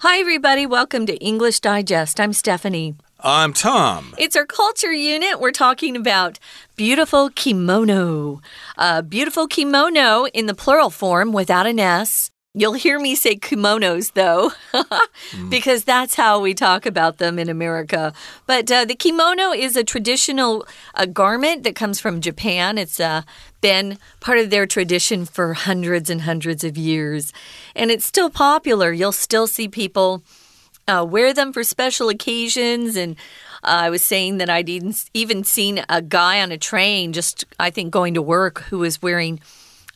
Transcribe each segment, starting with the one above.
Hi, everybody. Welcome to English Digest. I'm Stephanie. I'm Tom. It's our culture unit. We're talking about beautiful kimono. Uh, beautiful kimono in the plural form without an S. You'll hear me say kimonos, though, because that's how we talk about them in America. But uh, the kimono is a traditional uh, garment that comes from Japan. It's uh, been part of their tradition for hundreds and hundreds of years. And it's still popular. You'll still see people uh, wear them for special occasions and uh, I was saying that I'd even seen a guy on a train just, I think, going to work who was wearing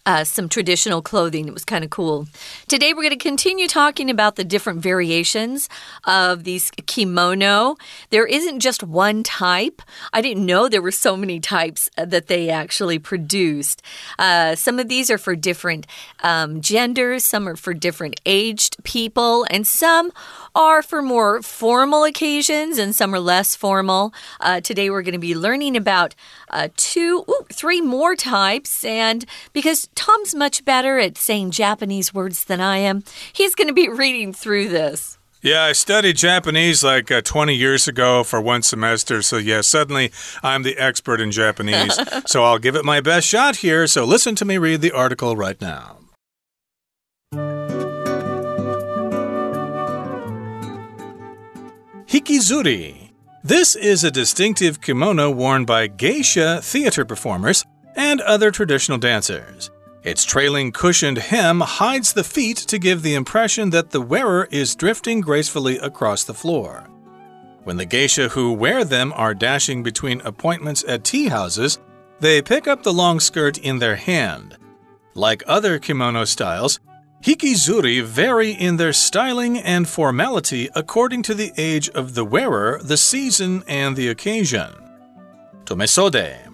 uh, some traditional clothing. It was kind of cool. Today, we're going to continue talking about the different variations of these kimono. There isn't just one type. I didn't know there were so many types uh, that they actually produced. Uh, some of these are for different um, genders, some are for different aged people, and some are for more formal occasions and some are less formal. Uh, today we're going to be learning about uh, two, ooh, three more types. And because Tom's much better at saying Japanese words than I am, he's going to be reading through this. Yeah, I studied Japanese like uh, 20 years ago for one semester. So, yeah, suddenly I'm the expert in Japanese. so, I'll give it my best shot here. So, listen to me read the article right now. Hikizuri. This is a distinctive kimono worn by geisha theater performers and other traditional dancers. Its trailing cushioned hem hides the feet to give the impression that the wearer is drifting gracefully across the floor. When the geisha who wear them are dashing between appointments at tea houses, they pick up the long skirt in their hand. Like other kimono styles, Hikizuri vary in their styling and formality according to the age of the wearer, the season, and the occasion. Tomesode.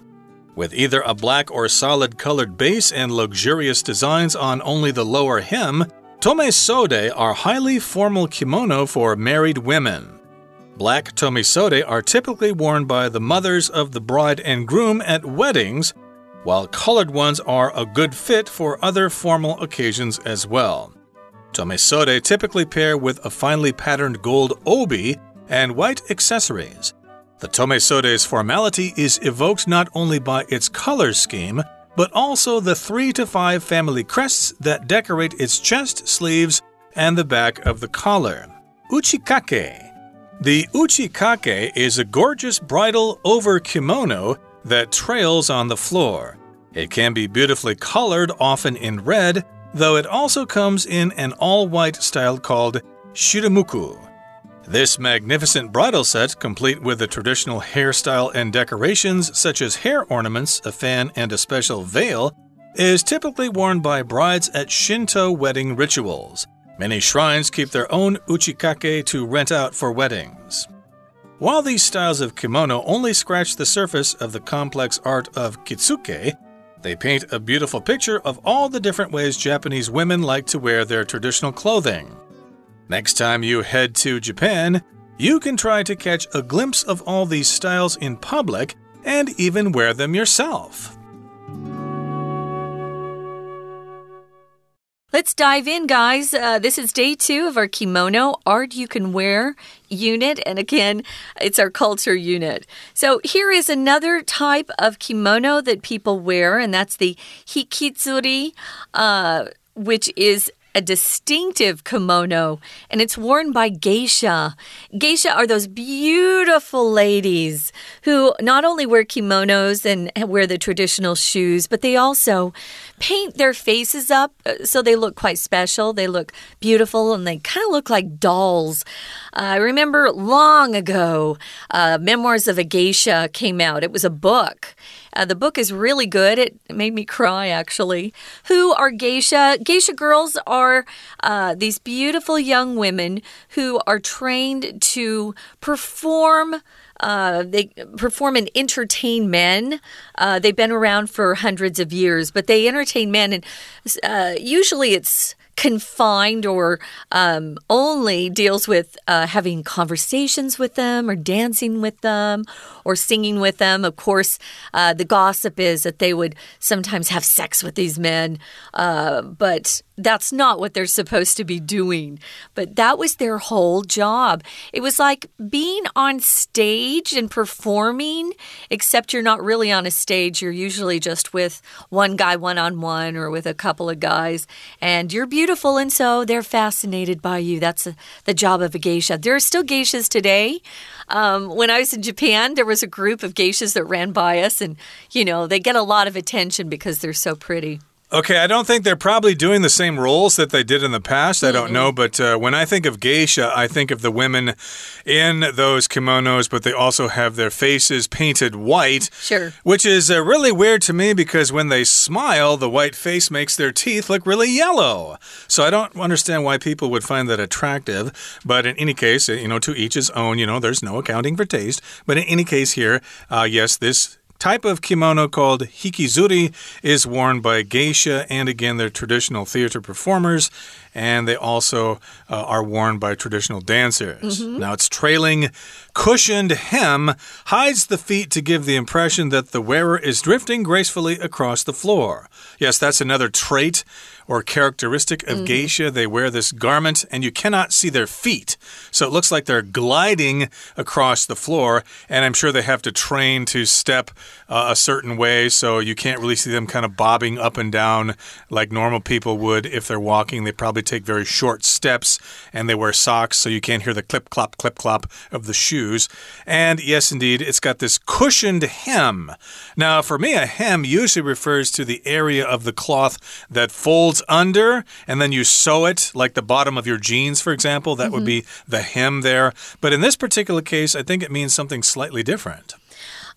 With either a black or solid colored base and luxurious designs on only the lower hem, tomesode are highly formal kimono for married women. Black tomesode are typically worn by the mothers of the bride and groom at weddings while colored ones are a good fit for other formal occasions as well. Tomesode typically pair with a finely patterned gold obi and white accessories. The tomesode's formality is evoked not only by its color scheme, but also the three to five family crests that decorate its chest, sleeves, and the back of the collar. Uchikake. The uchikake is a gorgeous bridal over kimono that trails on the floor. It can be beautifully colored, often in red, though it also comes in an all white style called shiromuku. This magnificent bridal set, complete with the traditional hairstyle and decorations such as hair ornaments, a fan, and a special veil, is typically worn by brides at Shinto wedding rituals. Many shrines keep their own uchikake to rent out for weddings. While these styles of kimono only scratch the surface of the complex art of kitsuke, they paint a beautiful picture of all the different ways Japanese women like to wear their traditional clothing. Next time you head to Japan, you can try to catch a glimpse of all these styles in public and even wear them yourself. Let's dive in, guys. Uh, this is day two of our kimono art you can wear unit. And again, it's our culture unit. So here is another type of kimono that people wear, and that's the hikizuri, uh, which is a distinctive kimono, and it's worn by geisha. Geisha are those beautiful ladies who not only wear kimonos and wear the traditional shoes, but they also paint their faces up uh, so they look quite special. They look beautiful and they kind of look like dolls. Uh, I remember long ago, uh, Memoirs of a Geisha came out. It was a book. Uh, the book is really good. It made me cry, actually. Who are geisha? Geisha girls are uh, these beautiful young women who are trained to perform. Uh, they perform and entertain men. Uh, they've been around for hundreds of years, but they entertain men, and uh, usually it's confined or um, only deals with uh, having conversations with them or dancing with them or singing with them. Of course, uh, the gossip is that they would sometimes have sex with these men, uh, but that's not what they're supposed to be doing. But that was their whole job. It was like being on stage and performing, except you're not really on a stage. You're usually just with one guy one on one or with a couple of guys, and you're beautiful, and so they're fascinated by you. That's a, the job of a geisha. There are still geishas today. Um, when I was in Japan, there was a group of geishas that ran by us, and you know, they get a lot of attention because they're so pretty. Okay, I don't think they're probably doing the same roles that they did in the past. I don't know, but uh, when I think of geisha, I think of the women in those kimonos, but they also have their faces painted white. Sure. Which is uh, really weird to me because when they smile, the white face makes their teeth look really yellow. So I don't understand why people would find that attractive. But in any case, you know, to each his own, you know, there's no accounting for taste. But in any case, here, uh, yes, this type of kimono called hikizuri is worn by geisha, and again, they're traditional theater performers, and they also uh, are worn by traditional dancers. Mm -hmm. Now, its trailing, cushioned hem hides the feet to give the impression that the wearer is drifting gracefully across the floor. Yes, that's another trait or characteristic of mm -hmm. geisha. They wear this garment and you cannot see their feet. So it looks like they're gliding across the floor. And I'm sure they have to train to step uh, a certain way. So you can't really see them kind of bobbing up and down like normal people would if they're walking. They probably take very short steps and they wear socks. So you can't hear the clip clop, clip clop of the shoes. And yes, indeed, it's got this cushioned hem. Now, for me, a hem usually refers to the area of the cloth that folds under and then you sew it, like the bottom of your jeans, for example. That mm -hmm. would be mm-hmm. the hem there. But in this particular case, I think it means something slightly different.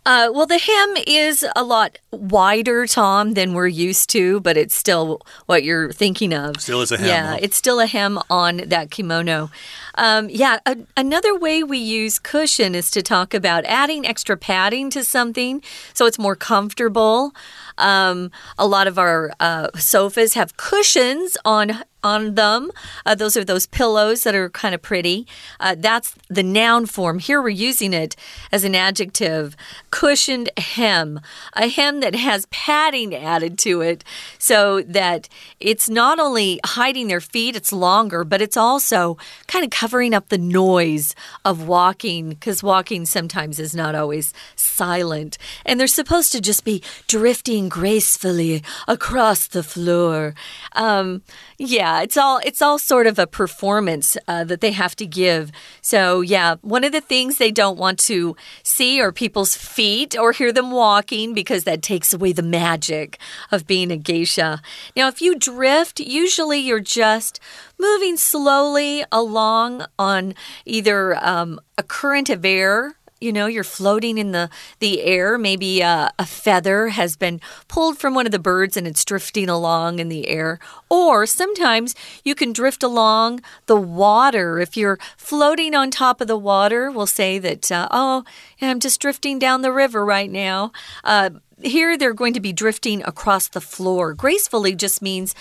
Uh, well, the hem is a lot wider, Tom, than we're used to, but it's still what you're thinking of. Still is a hem. Yeah, it's still a hem on that kimono. Um, yeah, a, another way we use cushion is to talk about adding extra padding to something so it's more comfortable. Um, a lot of our uh, sofas have cushions on on them. Uh, those are those pillows that are kind of pretty. Uh, that's the noun form. Here we're using it as an adjective cushioned hem, a hem that has padding added to it so that it's not only hiding their feet, it's longer, but it's also kind of covering up the noise of walking because walking sometimes is not always silent. And they're supposed to just be drifting gracefully across the floor. Um, yeah, it's all it's all sort of a performance uh, that they have to give. So yeah, one of the things they don't want to see are people's feet or hear them walking because that takes away the magic of being a geisha. Now, if you drift, usually you're just moving slowly along on either um, a current of air you know you're floating in the the air. Maybe a, a, feather has been pulled from one of the birds and it's drifting along in the air. Or sometimes you can drift along the water. If you're floating on top of the water we'll say that uh, oh i'm just drifting down the river right now. Uh, here they're going to be drifting across the floor gracefully just means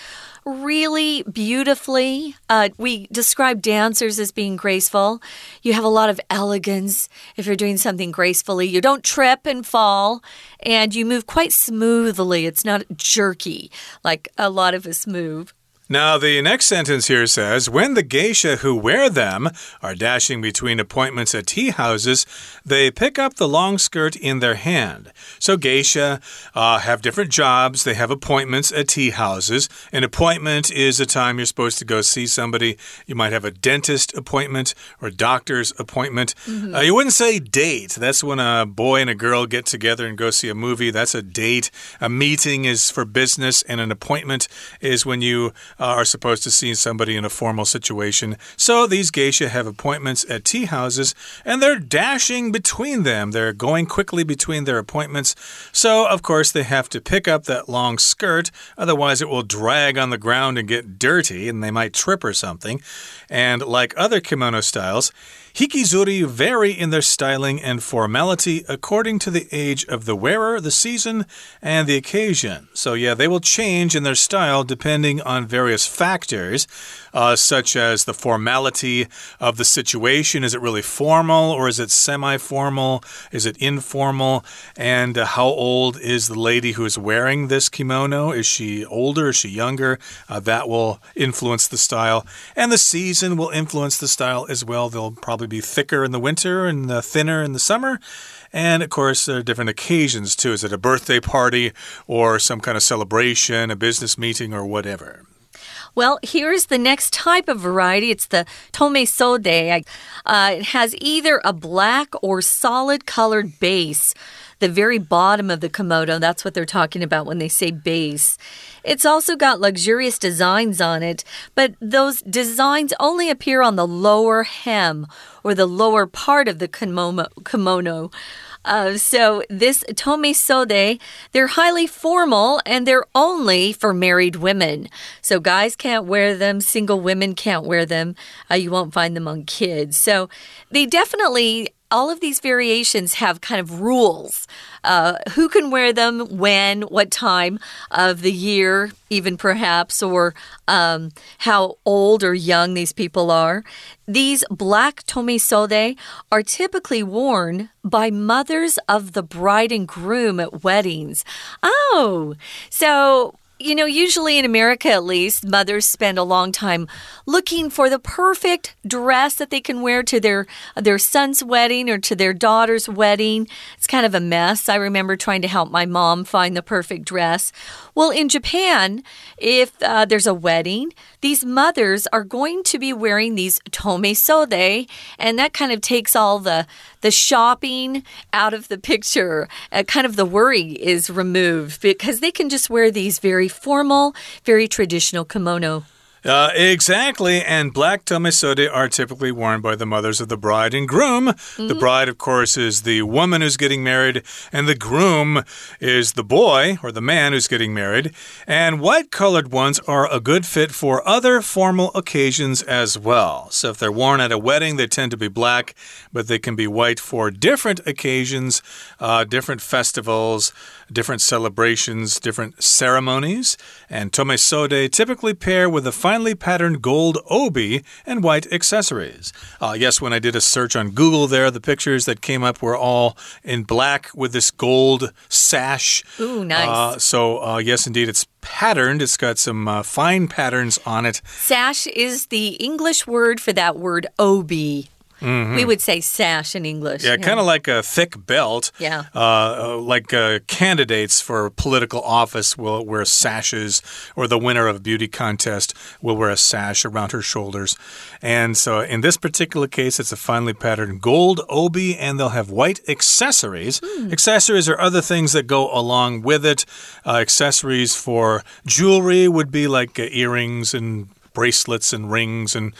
really beautifully. Uh, we describe dancers as being graceful. You have a lot of elegance if you're doing something gracefully. You don't trip and fall, and you move quite smoothly. It's not jerky like a lot of us move. Now, the next sentence here says When the geisha who wear them are dashing between appointments at tea houses, they pick up the long skirt in their hand. So, geisha uh, have different jobs. They have appointments at tea houses. An appointment is a time you're supposed to go see somebody. You might have a dentist appointment or doctor's appointment. Mm -hmm. uh, you wouldn't say date. That's when a boy and a girl get together and go see a movie. That's a date. A meeting is for business, and an appointment is when you Uh, are supposed to see somebody in a formal situation. So these geisha have appointments at tea houses and they're dashing between them. They're going quickly between their appointments. So, of course, they have to pick up that long skirt, otherwise, it will drag on the ground and get dirty and they might trip or something. And like other kimono styles, Hikizuri vary in their styling and formality according to the age of the wearer, the season, and the occasion. So, yeah, they will change in their style depending on various factors, uh, such as the formality of the situation. Is it really formal or is it semi formal? Is it informal? And uh, how old is the lady who is wearing this kimono? Is she older? Is she younger? Uh, that will influence the style. And the season will influence the style as well. They'll probably be thicker in the winter and uh, thinner in the summer. And of course, there are different occasions too. Is it a birthday party or some kind of celebration, a business meeting, or whatever? Well, here's the next type of variety. It's the tomesode. Uh, it has either a black or solid colored base. The very bottom of the kimono, that's what they're talking about when they say base. It's also got luxurious designs on it, but those designs only appear on the lower hem or the lower part of the kimono. Uh, so this tomesode, they're highly formal and they're only for married women. So guys can't wear them, single women can't wear them. Uh, you won't find them on kids. So they definitely all of these variations have kind of rules. Uh, who can wear them, when, what time of the year, even perhaps, or um, how old or young these people are. These black tomesode are typically worn by mothers of the bride and groom at weddings. Oh, so you know, usually in America at least, mothers spend a long time looking for the perfect dress that they can wear to their their son's wedding or to their daughter's wedding. It's kind of a mess. I remember trying to help my mom find the perfect dress. Well, in Japan, if uh, there's a wedding, these mothers are going to be wearing these tomesode, and that kind of takes all the the shopping out of the picture. Uh, kind of the worry is removed because they can just wear these very formal, very traditional kimono. Uh, exactly. And black tomesode are typically worn by the mothers of the bride and groom. Mm -hmm. The mm-hmm. bride, of course, is the woman who's getting married, and the groom is the boy or the man who's getting married. And white colored ones are a good fit for other formal occasions as well. So if they're worn at a wedding, they tend to be black, but they can be white for different occasions, uh, different festivals different celebrations, different ceremonies, and tomesode typically pair with a finely patterned gold obi and white accessories. Uh, yes, when I did a search on Google there, the pictures that came up were all in black with this gold sash. Ooh, nice. Uh, so, uh, yes, indeed, it's patterned. It's got some uh, fine patterns on it. Sash is the English word for that word obi. Mm -hmm. We would say sash in English. Yeah, yeah. kind of like a thick belt. Yeah. Uh, uh, like uh, candidates for political office will wear sashes, or the winner of a beauty contest will wear a sash around her shoulders. And so in this particular case, it's a finely patterned gold obi, and they'll have white accessories. Mm. Accessories are other things that go along with it. Uh, accessories for jewelry would be like uh, earrings and bracelets and rings and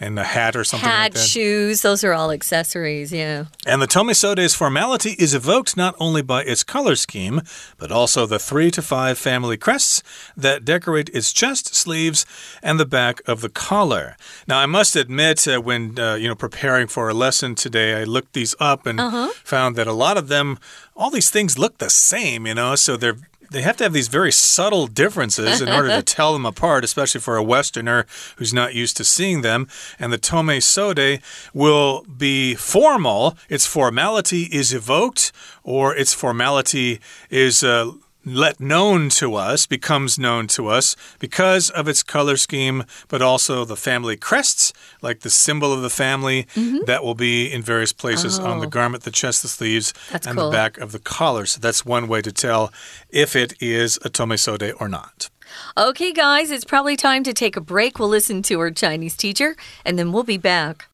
and a hat or something hat, like shoes, those are all accessories, yeah. And the Tomesode's formality is evoked not only by its color scheme, but also the three to five family crests that decorate its chest, sleeves, and the back of the collar. Now, I must admit, uh, when uh, you know preparing for a lesson today, I looked these up and uh -huh. found that a lot of them, all these things look the same, you know, so they're they have to have these very subtle differences in order to tell them apart, especially for a Westerner who's not used to seeing them. And the tomesode will be formal. Its formality is evoked, or its formality is uh, let known to us, becomes known to us because of its color scheme, but also the family crests, like the symbol of the family mm -hmm. that will be in various places oh. on the oh. garment, the chest, the sleeves, that's and cool. the back of the collar. So that's one way to tell if it is a tomesode or not. Okay, guys, it's probably time to take a break. We'll listen to our Chinese teacher, and then we'll be back.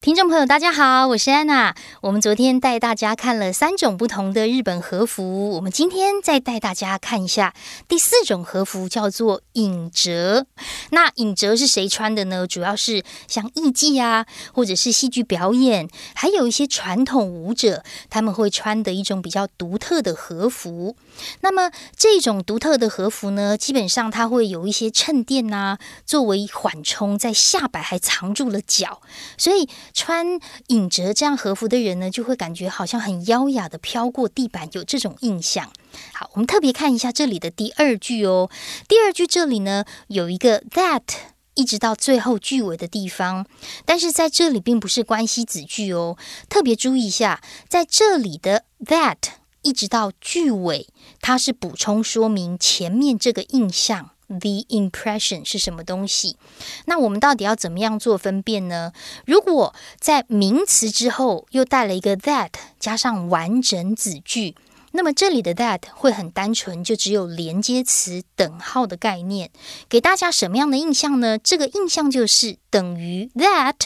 听众朋友，大家好，我是安娜。我们昨天带大家看了三种不同的日本和服，我们今天再带大家看一下第四种和服，叫做影折。那影折是谁穿的呢？主要是像艺伎啊，或者是戏剧表演，还有一些传统舞者，他们会穿的一种比较独特的和服。那么这种独特的和服呢，基本上它会有一些衬垫呐，作为缓冲，在下摆还藏住了脚，所以。穿影折这样和服的人呢，就会感觉好像很优雅的飘过地板，有这种印象。好，我们特别看一下这里的第二句哦。第二句这里呢有一个 that，一直到最后句尾的地方，但是在这里并不是关系子句哦。特别注意一下，在这里的 that 一直到句尾，它是补充说明前面这个印象。The impression 是什么东西？那我们到底要怎么样做分辨呢？如果在名词之后又带了一个 that，加上完整子句，那么这里的 that 会很单纯，就只有连接词等号的概念，给大家什么样的印象呢？这个印象就是等于 that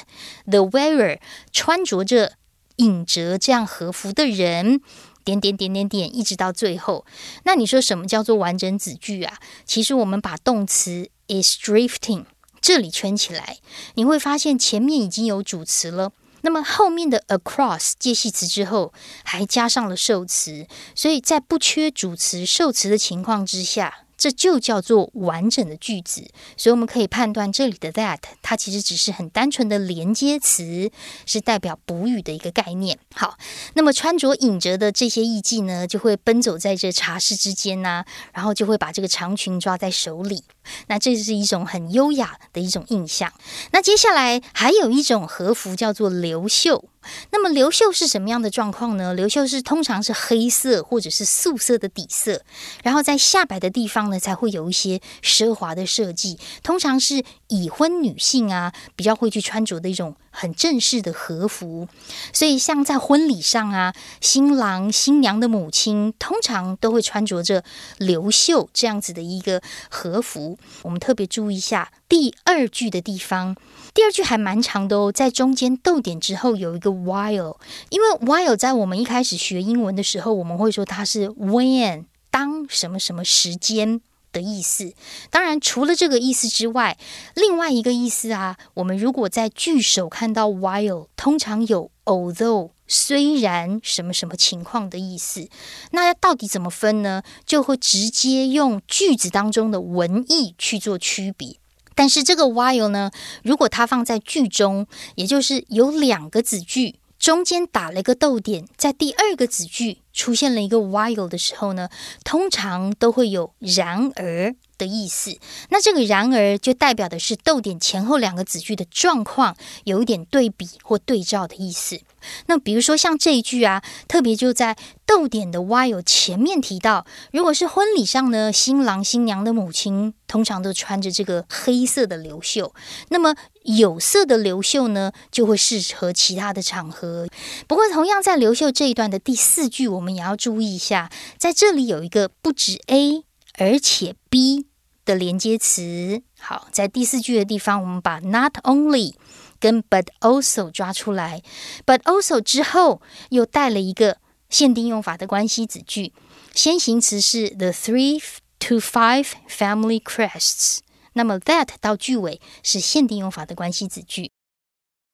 the wearer 穿着着影折这样和服的人。点点点点点，一直到最后。那你说什么叫做完整子句啊？其实我们把动词 is drifting 这里圈起来，你会发现前面已经有主词了，那么后面的 across 介系词之后还加上了受词，所以在不缺主词受词的情况之下。这就叫做完整的句子，所以我们可以判断这里的 that 它其实只是很单纯的连接词，是代表补语的一个概念。好，那么穿着影折的这些艺妓呢，就会奔走在这茶室之间呐，然后就会把这个长裙抓在手里，那这是一种很优雅的一种印象。那接下来还有一种和服叫做流袖。那么流秀是什么样的状况呢？流秀是通常是黑色或者是素色的底色，然后在下摆的地方呢才会有一些奢华的设计，通常是已婚女性啊比较会去穿着的一种很正式的和服。所以像在婚礼上啊，新郎新娘的母亲通常都会穿着着流袖这样子的一个和服。我们特别注意一下第二句的地方。第二句还蛮长的哦，在中间逗点之后有一个 while，因为 while 在我们一开始学英文的时候，我们会说它是 when 当什么什么时间的意思。当然，除了这个意思之外，另外一个意思啊，我们如果在句首看到 while，通常有 although 虽然什么什么情况的意思。那到底怎么分呢？就会直接用句子当中的文意去做区别。但是这个 while 呢，如果它放在句中，也就是有两个子句，中间打了一个逗点，在第二个子句出现了一个 while 的时候呢，通常都会有然而的意思。那这个然而就代表的是逗点前后两个子句的状况有一点对比或对照的意思。那比如说像这一句啊，特别就在逗点的 while 前面提到，如果是婚礼上呢，新郎新娘的母亲通常都穿着这个黑色的流袖，那么有色的流袖呢，就会适合其他的场合。不过，同样在流袖这一段的第四句，我们也要注意一下，在这里有一个不止 A 而且 B 的连接词。好，在第四句的地方，我们把 not only。跟 but also 抓出来，but also 之后又带了一个限定用法的关系子句，先行词是 the three to five family crests，那么 that 到句尾是限定用法的关系子句。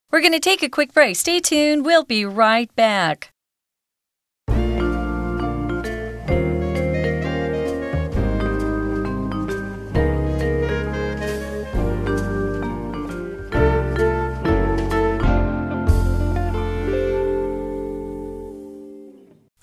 We're going to take a quick break. Stay tuned. We'll be right back.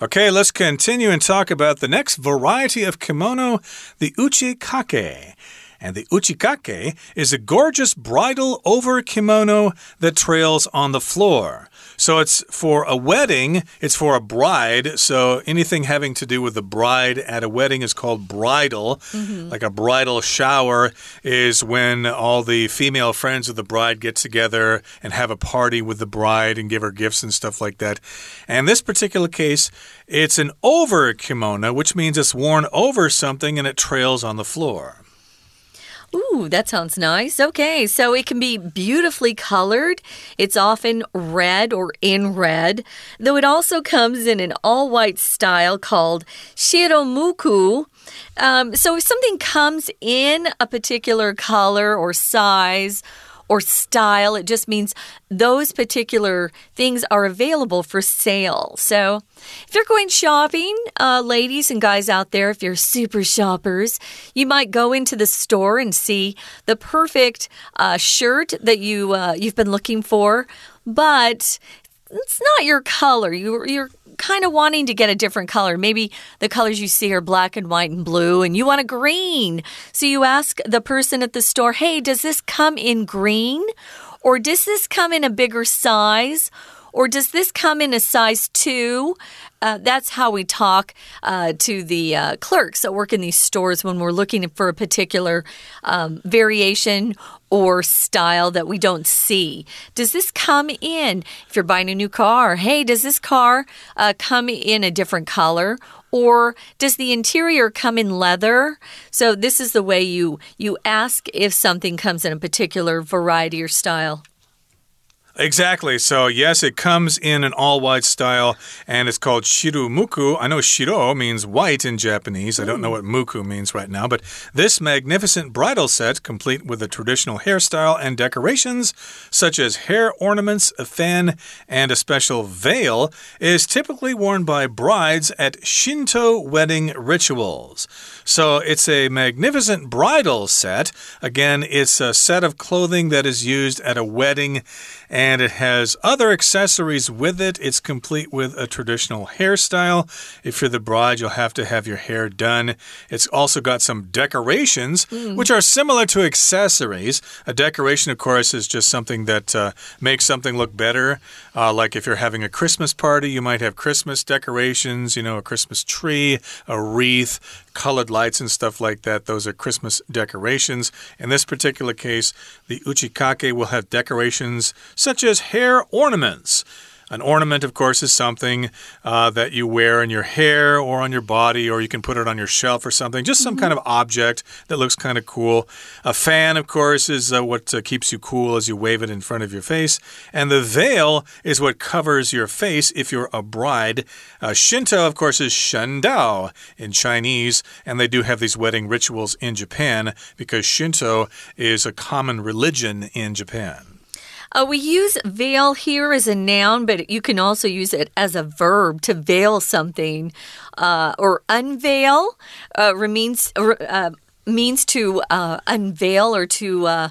Okay, let's continue and talk about the next variety of kimono, the uchikake. And the uchikake is a gorgeous bridal over kimono that trails on the floor. So it's for a wedding, it's for a bride. So anything having to do with the bride at a wedding is called bridal. Mm -hmm. Like a bridal shower is when all the female friends of the bride get together and have a party with the bride and give her gifts and stuff like that. And this particular case, it's an over kimono, which means it's worn over something and it trails on the floor. Ooh, that sounds nice. Okay, so it can be beautifully colored. It's often red or in red, though it also comes in an all white style called shiromuku. Um, so if something comes in a particular color or size, or style. It just means those particular things are available for sale. So if you're going shopping, uh, ladies and guys out there, if you're super shoppers, you might go into the store and see the perfect uh, shirt that you uh, you've been looking for, but it's not your color. You, you're kind of wanting to get a different color. Maybe the colors you see are black and white and blue, and you want a green. So you ask the person at the store, hey, does this come in green? Or does this come in a bigger size? Or does this come in a size two? Uh, that's how we talk uh, to the uh, clerks that work in these stores when we're looking for a particular um, variation or style that we don't see. Does this come in? If you're buying a new car, hey, does this car uh, come in a different color? or does the interior come in leather so this is the way you you ask if something comes in a particular variety or style Exactly. So, yes, it comes in an all white style and it's called shiromuku. I know shiro means white in Japanese. I don't know hmm. what muku means right now, but this magnificent bridal set, complete with a traditional hairstyle and decorations, such as hair ornaments, a fan, and a special veil, is typically worn by brides at Shinto wedding rituals. So, it's a magnificent bridal set. Again, it's a set of clothing that is used at a wedding and it has other accessories with it. It's complete with a traditional hairstyle. If you're the bride, you'll have to have your hair done. It's also got some decorations, mm. which are similar to accessories. A decoration, of course, is just something that uh, makes something look better. Uh, like if you're having a Christmas party, you might have Christmas decorations, you know, a Christmas tree, a wreath, colored lights and stuff like that. Those are Christmas decorations. In this particular case, the uchikake will have decorations such as hair ornaments. An ornament, of course, is something uh, that you wear in your hair or on your body, or you can put it on your shelf or something. Just some mm -hmm. kind of object that looks kind of cool. A fan, of course, is uh, what uh, keeps you cool as you wave it in front of your face. And the veil is what covers your face if you're a bride. Uh, Shinto, of course, is Shendao in Chinese, and they do have these wedding rituals in Japan because Shinto is a common religion in Japan. Uh, we use veil here as a noun, but you can also use it as a verb to veil something. Uh, or unveil uh, means, uh, means to uh, unveil or to uh,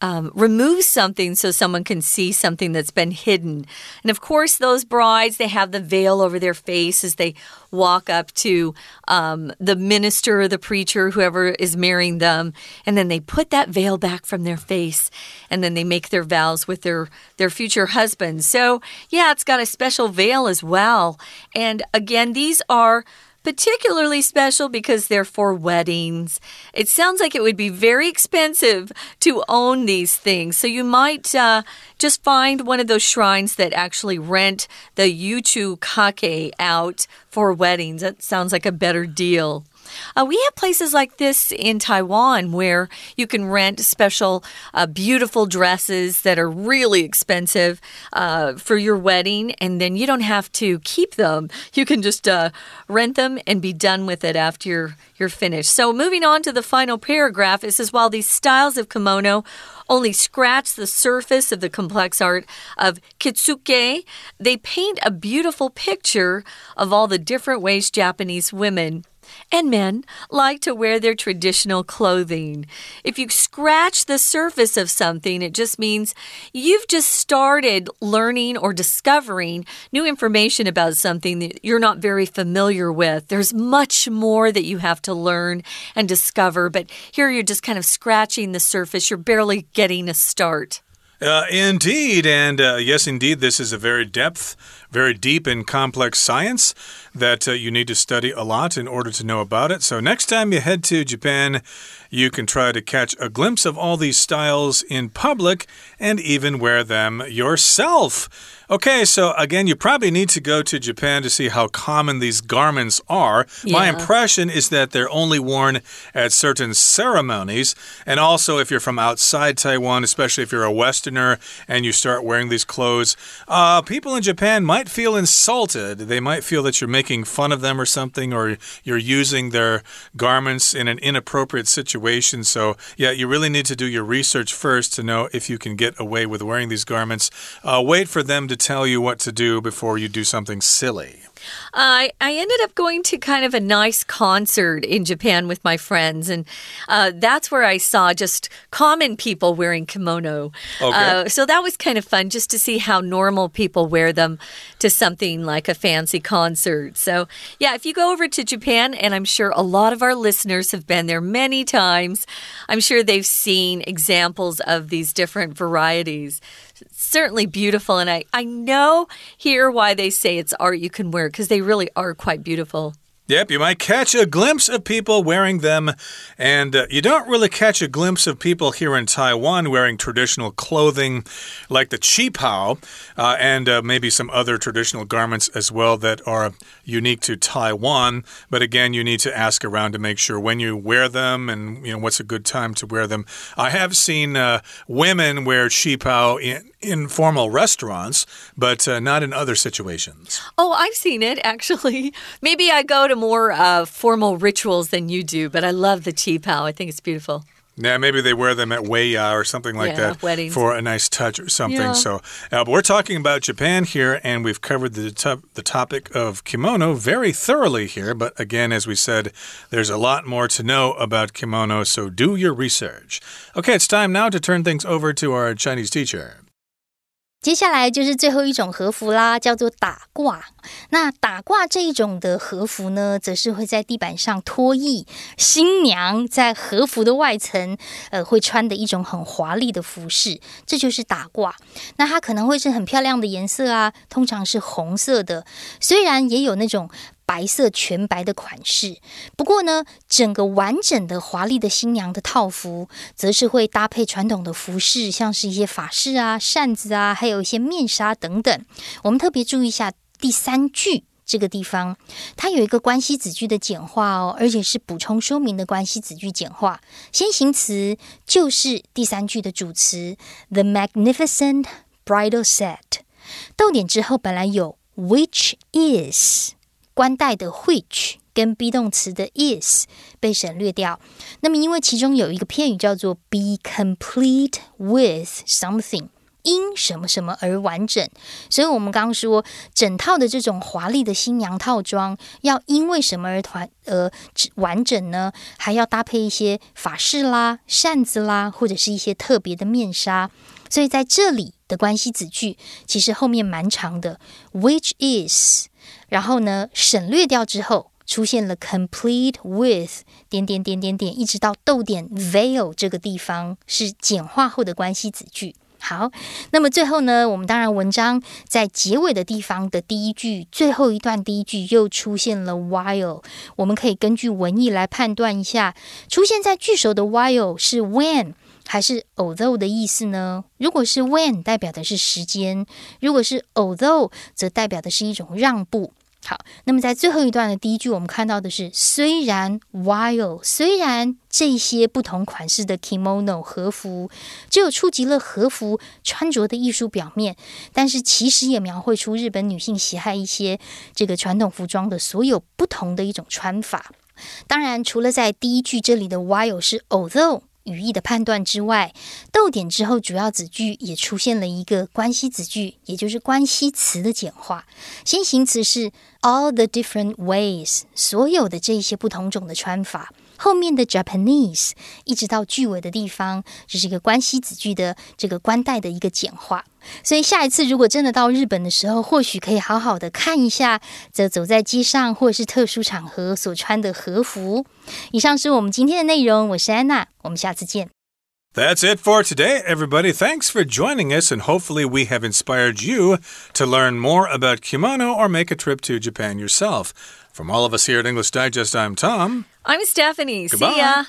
um, remove something so someone can see something that's been hidden. And of course, those brides, they have the veil over their face as they walk up to um, the minister or the preacher, whoever is marrying them. And then they put that veil back from their face and then they make their vows with their, their future husband. So, yeah, it's got a special veil as well. And again, these are particularly special because they're for weddings. It sounds like it would be very expensive to own these things. So you might uh, just find one of those shrines that actually rent the uchikake out for weddings. That sounds like a better deal. Uh, we have places like this in Taiwan where you can rent special, uh, beautiful dresses that are really expensive uh, for your wedding, and then you don't have to keep them. You can just uh, rent them and be done with it after you're, you're finished. So, moving on to the final paragraph, it says while these styles of kimono only scratch the surface of the complex art of kitsuke, they paint a beautiful picture of all the different ways Japanese women and men like to wear their traditional clothing. If you scratch the surface of something, it just means you've just started learning or discovering new information about something that you're not very familiar with. There's much more that you have to learn and discover, but here you're just kind of scratching the surface. You're barely getting a start. Uh, indeed, and uh, yes, indeed, this is a very depth, very deep and complex science that uh, you need to study a lot in order to know about it. So, next time you head to Japan, you can try to catch a glimpse of all these styles in public and even wear them yourself. Okay, so again, you probably need to go to Japan to see how common these garments are. Yeah. My impression is that they're only worn at certain ceremonies. And also, if you're from outside Taiwan, especially if you're a Westerner and you start wearing these clothes, uh, people in Japan might feel insulted. They might feel that you're making fun of them or something, or you're using their garments in an inappropriate situation situation. So, yeah, you really need to do your research first to know if you can get away with wearing these garments. Uh, wait for them to tell you what to do before you do something silly. I I ended up going to kind of a nice concert in Japan with my friends, and uh, that's where I saw just common people wearing kimono. Okay. Uh, so that was kind of fun just to see how normal people wear them to something like a fancy concert. So, yeah, if you go over to Japan, and I'm sure a lot of our listeners have been there many times, I'm sure they've seen examples of these different varieties certainly beautiful. And I, I know here why they say it's art you can wear because they really are quite beautiful. Yep, you might catch a glimpse of people wearing them, and uh, you don't really catch a glimpse of people here in Taiwan wearing traditional clothing like the qipao uh, and uh, maybe some other traditional garments as well that are unique to Taiwan. But again, you need to ask around to make sure when you wear them and you know what's a good time to wear them. I have seen uh, women wear qipao in, in formal restaurants, but uh, not in other situations. Oh, I've seen it actually. Maybe I go to more uh, formal rituals than you do, but I love the qipao. I think it's beautiful. Yeah, maybe they wear them at weiya or something like Yeah, that weddings. for a nice touch or something. Yeah. So, uh, but we're talking about Japan here, and we've covered the to the topic of kimono very thoroughly here. But again, as we said, there's a lot more to know about kimono, so do your research. Okay, it's time now to turn things over to our Chinese teacher. 接下来就是最后一种和服啦，叫做打褂。那打褂这一种的和服呢，则是会在地板上脱衣，新娘在和服的外层，呃，会穿的一种很华丽的服饰，这就是打褂。那它可能会是很漂亮的颜色啊，通常是红色的，虽然也有那种。白色全白的款式，不过呢，整个完整的华丽的新娘的套服，则是会搭配传统的服饰，像是一些法式啊、扇子啊，还有一些面纱等等。我们特别注意一下第三句这个地方，它有一个关系子句的简化哦，而且是补充说明的关系子句简化。先行词就是第三句的主词，the magnificent bridal set。逗点之后本来有 which is。关带的 which 跟 be 动词的 is 被省略掉。那么，因为其中有一个片语叫做 be complete with something，因什么什么而完整，所以我们刚刚说整套的这种华丽的新娘套装要因为什么而团呃完整呢？还要搭配一些法式啦、扇子啦，或者是一些特别的面纱。所以在这里的关系子句其实后面蛮长的，which is。然后呢，省略掉之后，出现了 complete with 点点点点点，一直到逗点 veil 这个地方是简化后的关系子句。好，那么最后呢，我们当然文章在结尾的地方的第一句最后一段第一句又出现了 while，我们可以根据文意来判断一下，出现在句首的 while 是 when 还是 although 的意思呢？如果是 when 代表的是时间，如果是 although 则代表的是一种让步。好，那么在最后一段的第一句，我们看到的是虽然 while 虽然这些不同款式的 kimono 和服只有触及了和服穿着的艺术表面，但是其实也描绘出日本女性喜爱一些这个传统服装的所有不同的一种穿法。当然，除了在第一句这里的 while 是 although。语义的判断之外，逗点之后主要子句也出现了一个关系子句，也就是关系词的简化。先行词是 all the different ways，所有的这些不同种的穿法。后面的 Japanese 一直到句尾的地方，这是一个关系子句的这个关带的一个简化。所以下一次如果真的到日本的时候，或许可以好好的看一下，这走在街上或者是特殊场合所穿的和服。以上是我们今天的内容，我是安娜，我们下次见。 That's it for today, everybody. Thanks for joining us, and hopefully, we have inspired you to learn more about kimono or make a trip to Japan yourself. From all of us here at English Digest, I'm Tom. I'm Stephanie. Goodbye. See ya.